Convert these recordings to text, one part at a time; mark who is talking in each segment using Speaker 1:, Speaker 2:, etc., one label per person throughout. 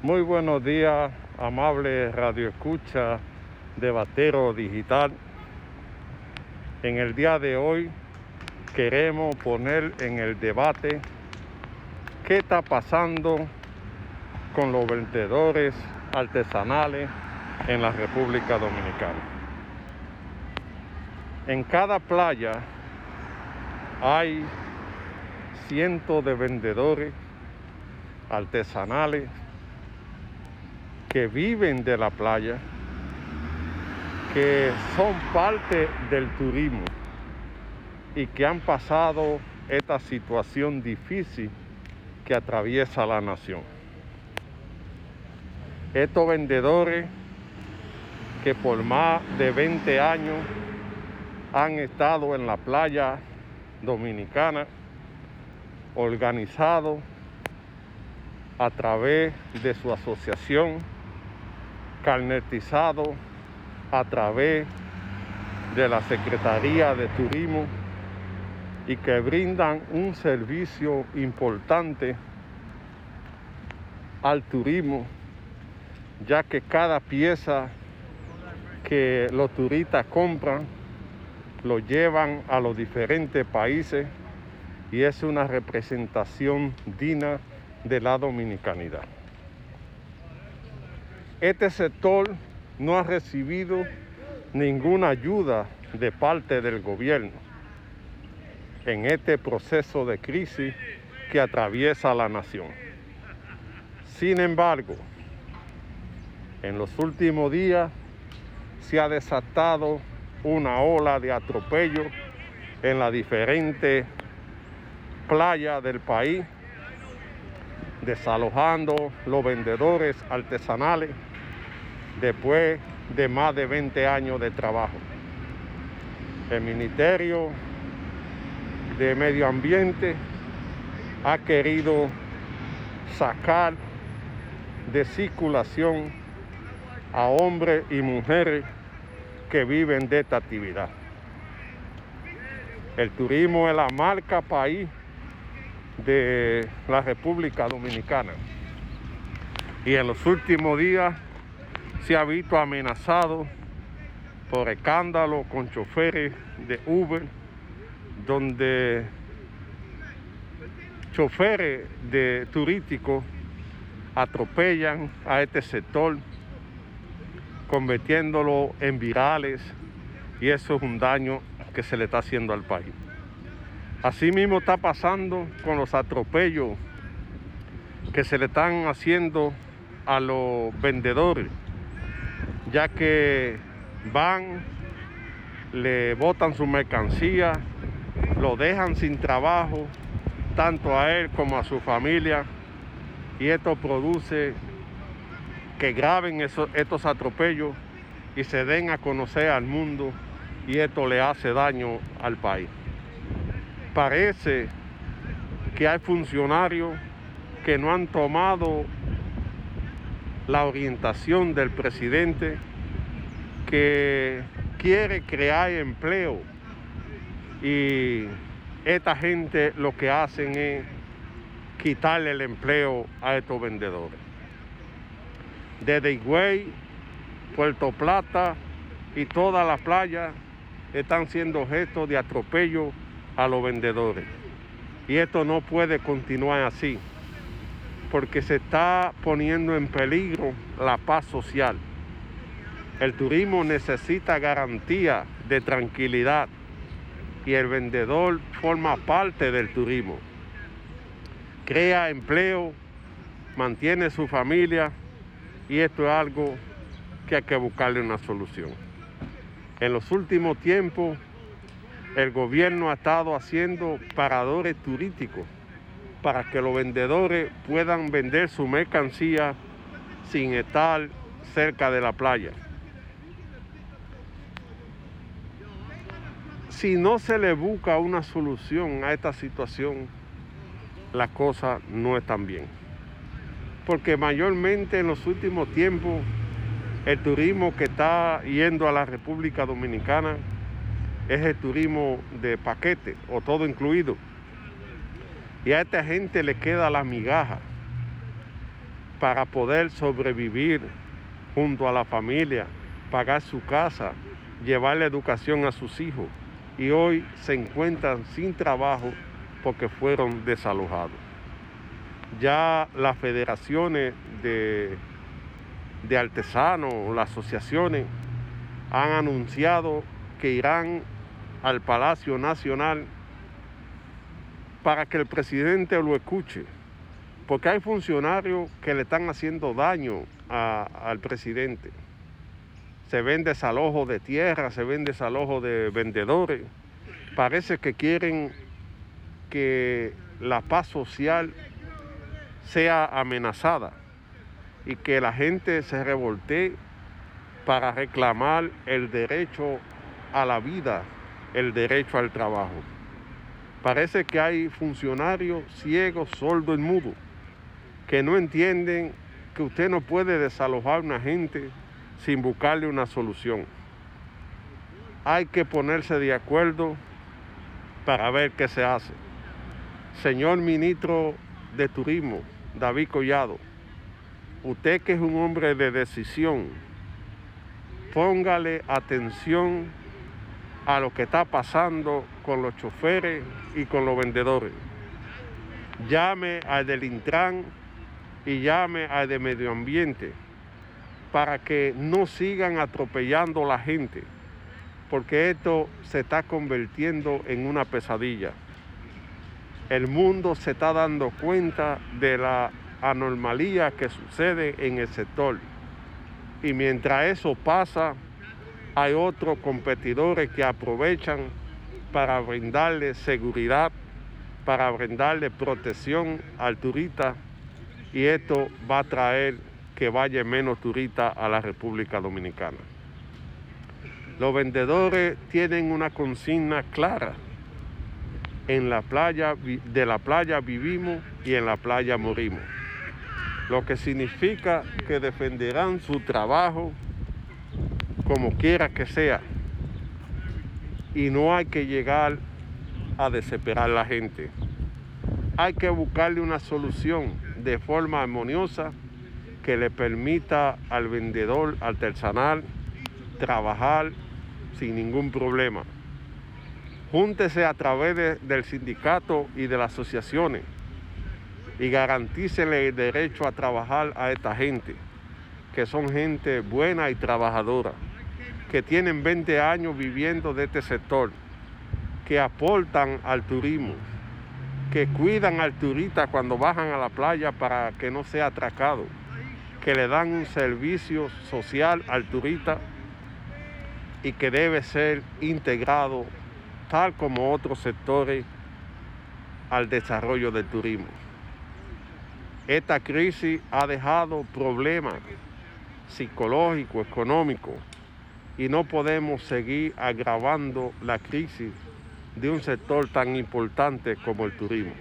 Speaker 1: Muy buenos días, amable Radio Escucha de Batero Digital. En el día de hoy queremos poner en el debate qué está pasando con los vendedores artesanales en la República Dominicana. En cada playa hay cientos de vendedores artesanales que viven de la playa, que son parte del turismo y que han pasado esta situación difícil que atraviesa la nación. Estos vendedores que por más de 20 años han estado en la playa dominicana, organizados a través de su asociación carnetizado a través de la Secretaría de Turismo y que brindan un servicio importante al turismo, ya que cada pieza que los turistas compran lo llevan a los diferentes países y es una representación digna de la dominicanidad. Este sector no ha recibido ninguna ayuda de parte del gobierno en este proceso de crisis que atraviesa la nación. Sin embargo, en los últimos días se ha desatado una ola de atropello en las diferentes playas del país, desalojando los vendedores artesanales después de más de 20 años de trabajo. El Ministerio de Medio Ambiente ha querido sacar de circulación a hombres y mujeres que viven de esta actividad. El turismo es la marca país de la República Dominicana. Y en los últimos días se ha visto amenazado por escándalo con choferes de Uber, donde choferes de turísticos atropellan a este sector, convirtiéndolo en virales, y eso es un daño que se le está haciendo al país. Asimismo está pasando con los atropellos que se le están haciendo a los vendedores ya que van, le botan su mercancía, lo dejan sin trabajo, tanto a él como a su familia, y esto produce que graben estos atropellos y se den a conocer al mundo y esto le hace daño al país. Parece que hay funcionarios que no han tomado la orientación del presidente que quiere crear empleo y esta gente lo que hacen es quitarle el empleo a estos vendedores. Desde Higüey, Puerto Plata y toda la playa están siendo gestos de atropello a los vendedores. Y esto no puede continuar así porque se está poniendo en peligro la paz social. El turismo necesita garantía de tranquilidad y el vendedor forma parte del turismo. Crea empleo, mantiene su familia y esto es algo que hay que buscarle una solución. En los últimos tiempos el gobierno ha estado haciendo paradores turísticos para que los vendedores puedan vender su mercancía sin estar cerca de la playa. Si no se le busca una solución a esta situación, la cosa no están bien. Porque mayormente en los últimos tiempos el turismo que está yendo a la República Dominicana es el turismo de paquete o todo incluido y a esta gente le queda la migaja. para poder sobrevivir junto a la familia, pagar su casa, llevar la educación a sus hijos y hoy se encuentran sin trabajo porque fueron desalojados. Ya las federaciones de, de artesanos, las asociaciones, han anunciado que irán al Palacio Nacional para que el presidente lo escuche, porque hay funcionarios que le están haciendo daño al presidente. Se ven desalojos de tierra, se ven desalojos de vendedores. Parece que quieren que la paz social sea amenazada y que la gente se revoltee para reclamar el derecho a la vida, el derecho al trabajo. Parece que hay funcionarios ciegos, sordos y mudos que no entienden que usted no puede desalojar a una gente sin buscarle una solución. Hay que ponerse de acuerdo para ver qué se hace. Señor ministro de Turismo, David Collado, usted que es un hombre de decisión, póngale atención a lo que está pasando con los choferes y con los vendedores. Llame al del Intran y llame al de Medio Ambiente para que no sigan atropellando a la gente, porque esto se está convirtiendo en una pesadilla. El mundo se está dando cuenta de la anormalía que sucede en el sector. Y mientras eso pasa, hay otros competidores que aprovechan para brindarle seguridad, para brindarle protección al turista y esto va a traer que vaya menos turistas a la República Dominicana. Los vendedores tienen una consigna clara. En la playa, de la playa vivimos y en la playa morimos. Lo que significa que defenderán su trabajo como quiera que sea. Y no hay que llegar a desesperar a la gente. Hay que buscarle una solución de forma armoniosa que le permita al vendedor artesanal trabajar sin ningún problema. Júntese a través del sindicato y de las asociaciones y garantícele el derecho a trabajar a esta gente, que son gente buena y trabajadora, que tienen 20 años viviendo de este sector, que aportan al turismo, que cuidan al turista cuando bajan a la playa para que no sea atracado, que le dan un servicio social al turista y que debe ser integrado tal como otros sectores al desarrollo del turismo. Esta crisis ha dejado problemas psicológicos, económicos, y no podemos seguir agravando la crisis de un sector tan importante como el turismo.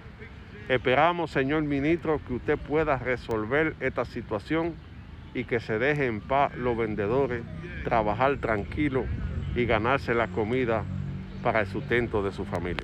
Speaker 1: Esperamos, señor ministro, que usted pueda resolver esta situación y que se deje en paz los vendedores, trabajar tranquilo y ganarse la comida para el sustento de su familia.